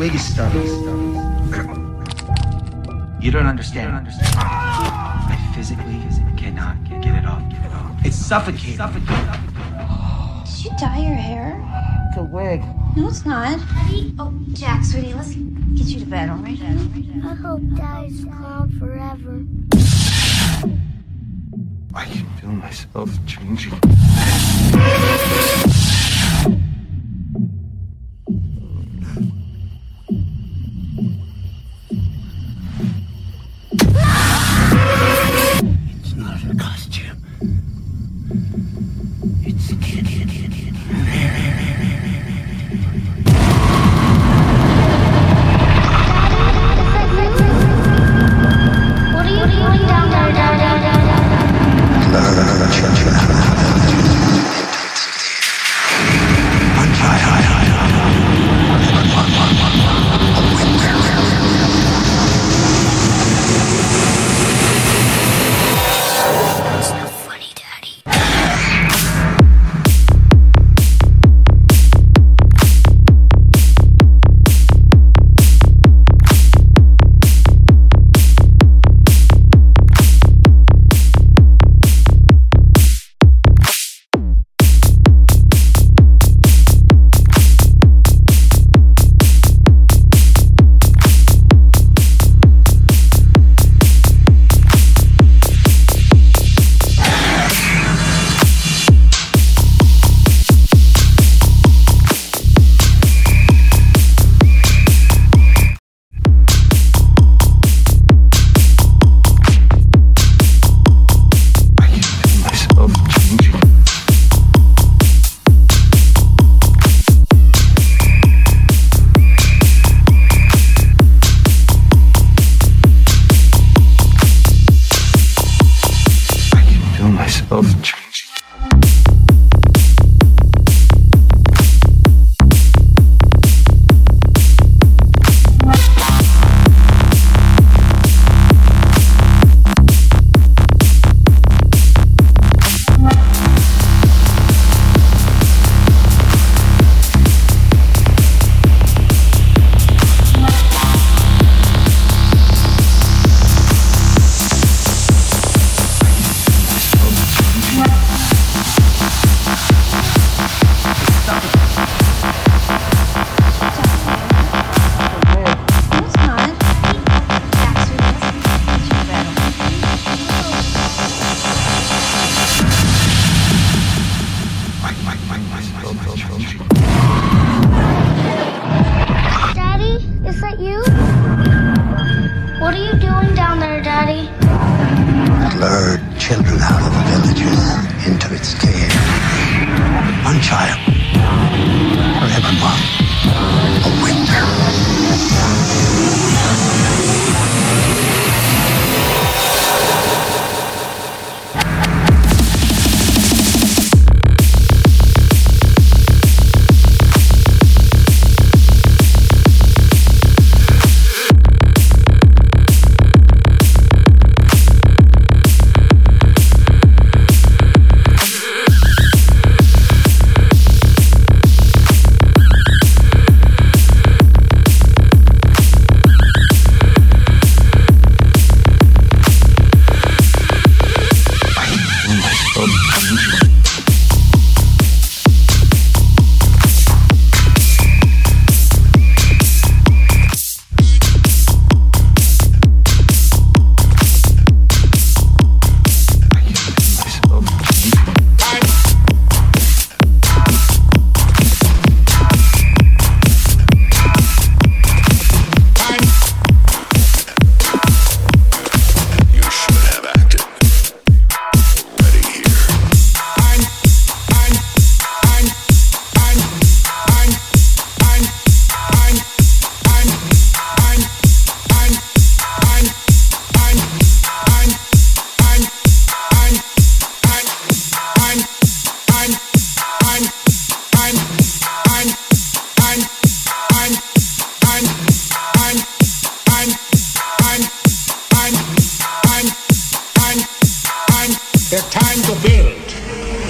wig is stuck. You don't understand. I physically cannot get it off. Get it off. It's suffocating. Suffocating. Did you dye your hair? It's a wig. No, it's not. Oh, Jack, sweetie, let's get you to bed, all right? I hope Daddy's calm forever. I can feel myself changing.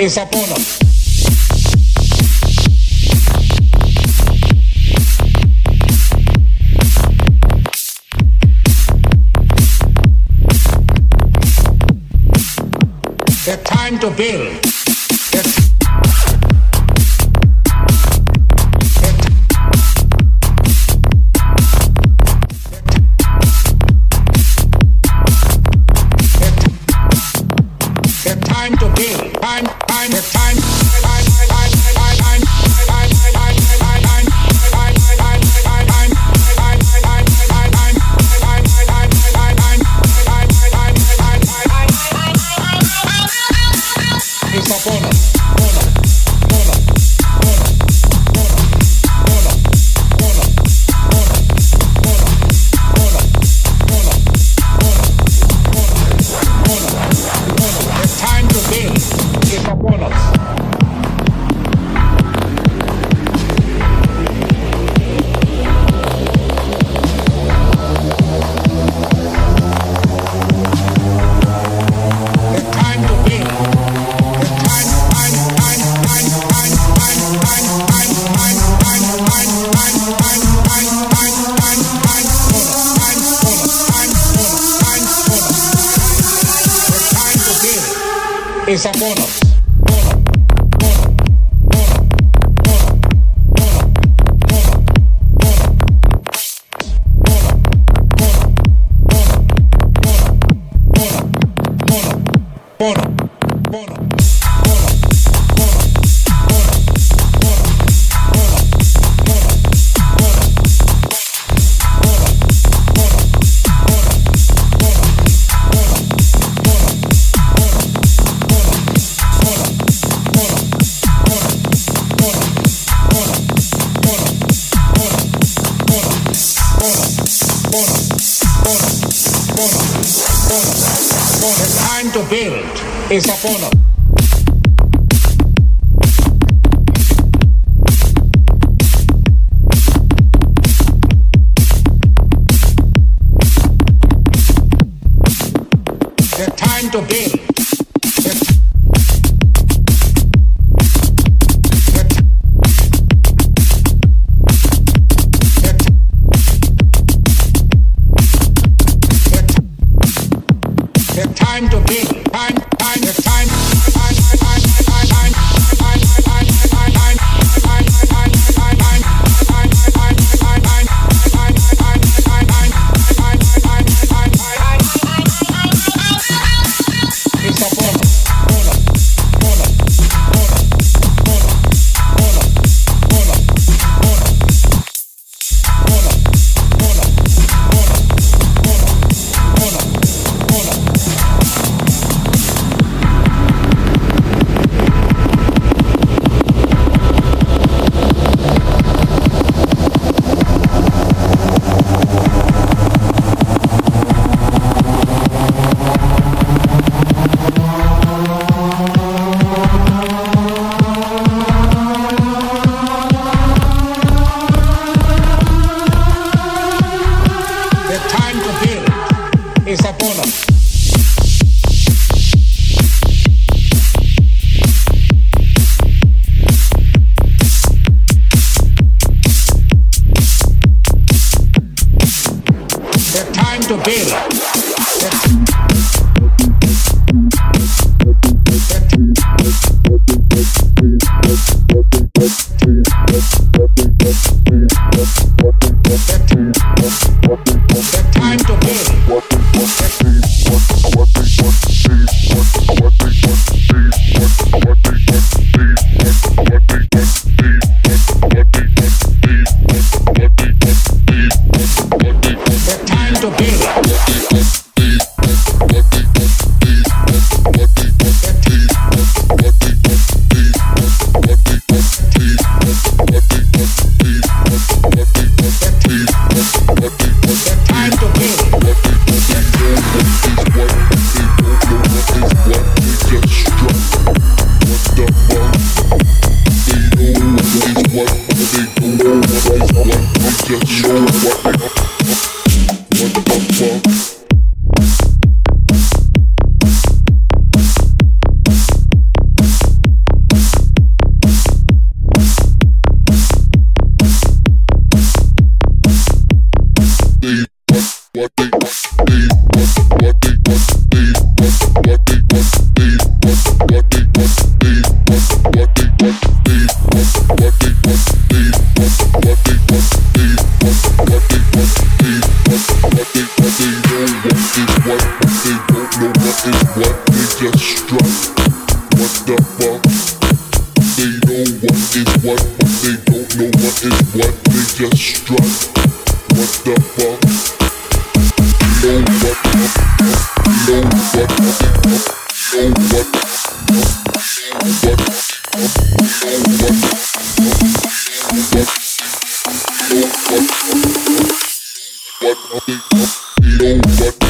is upon us. The time to build. time to build is upon us. The time to build. What? You?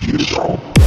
Get it on.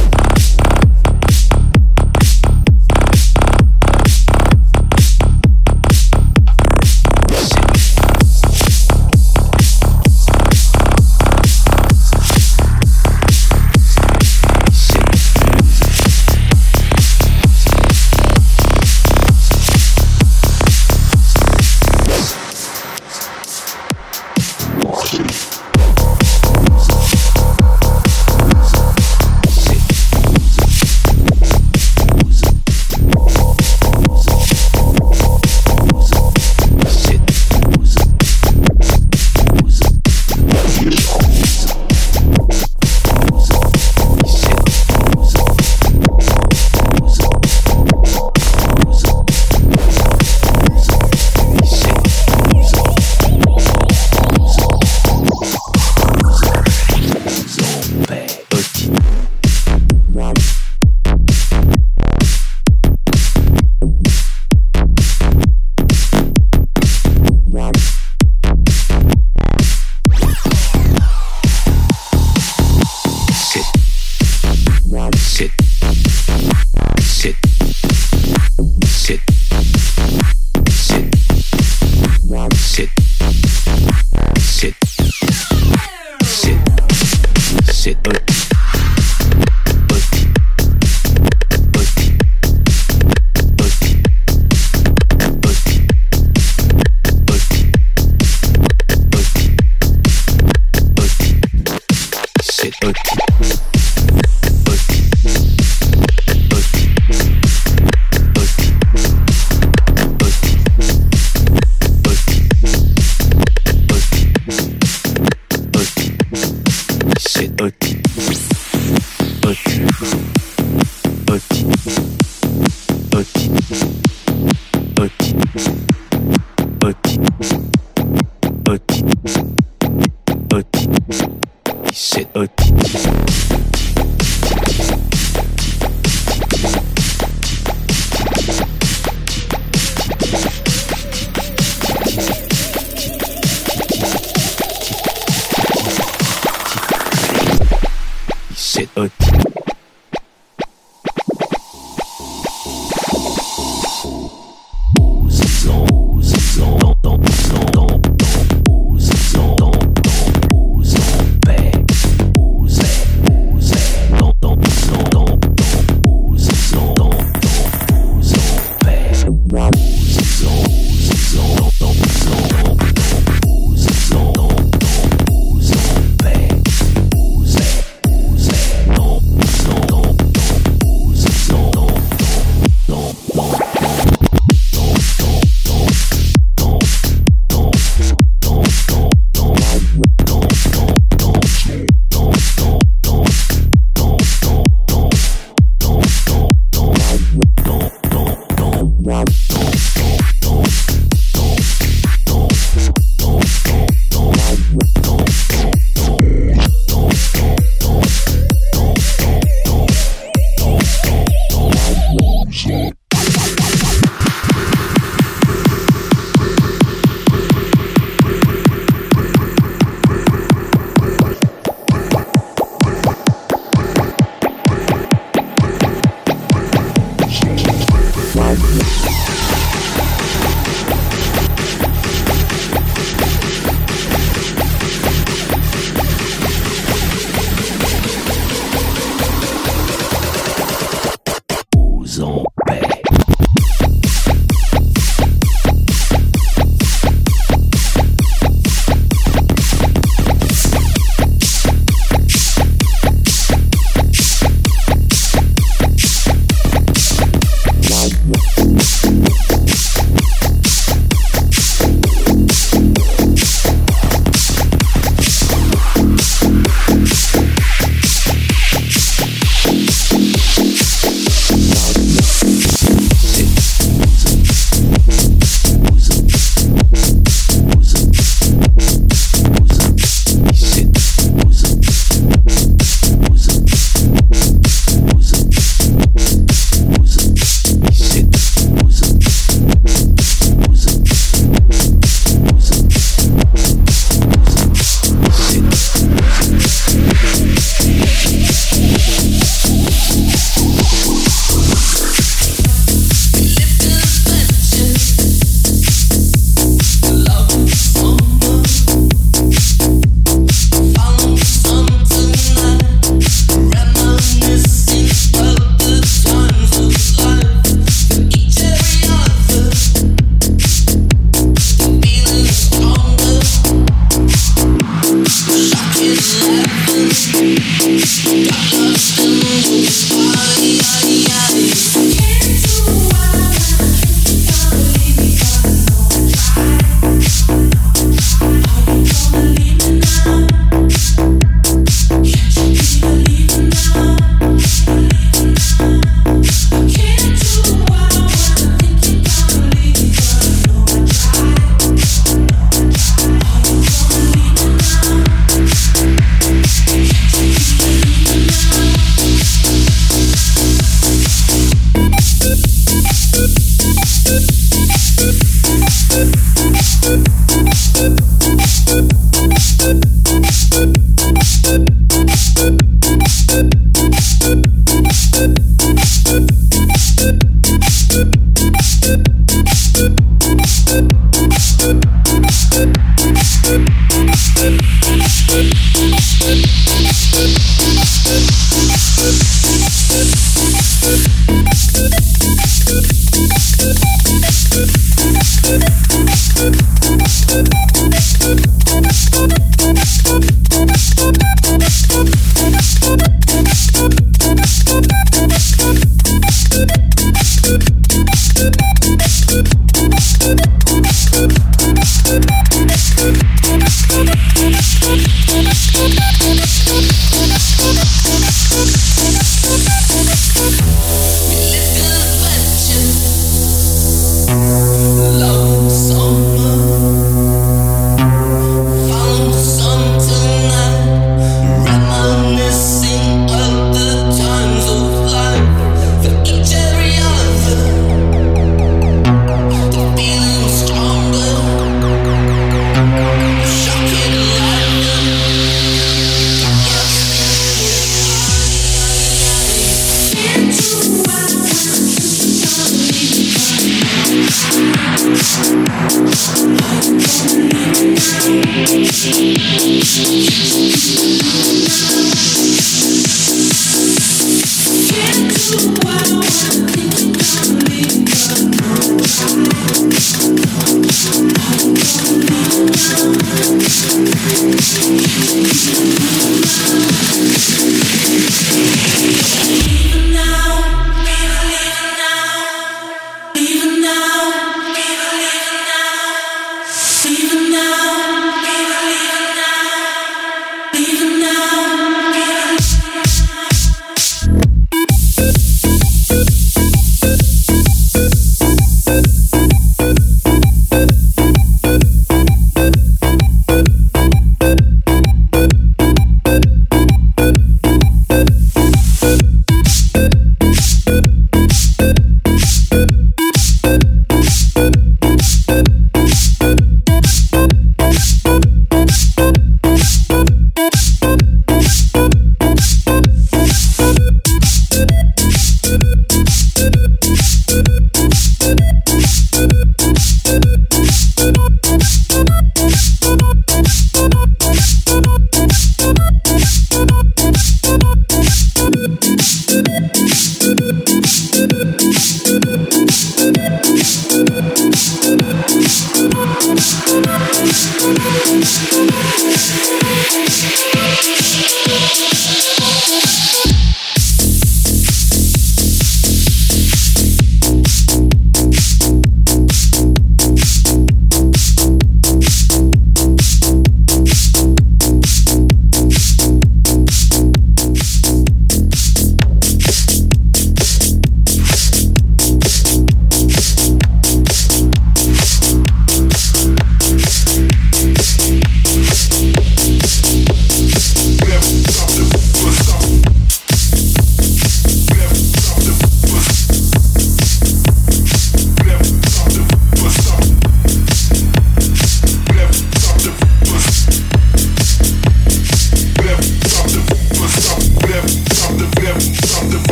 Non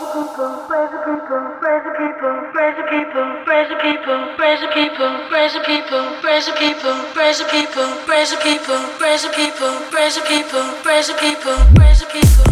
people, praise the people, praise the people, praise the people, praise the people, praise the people, praise the people, praise the people.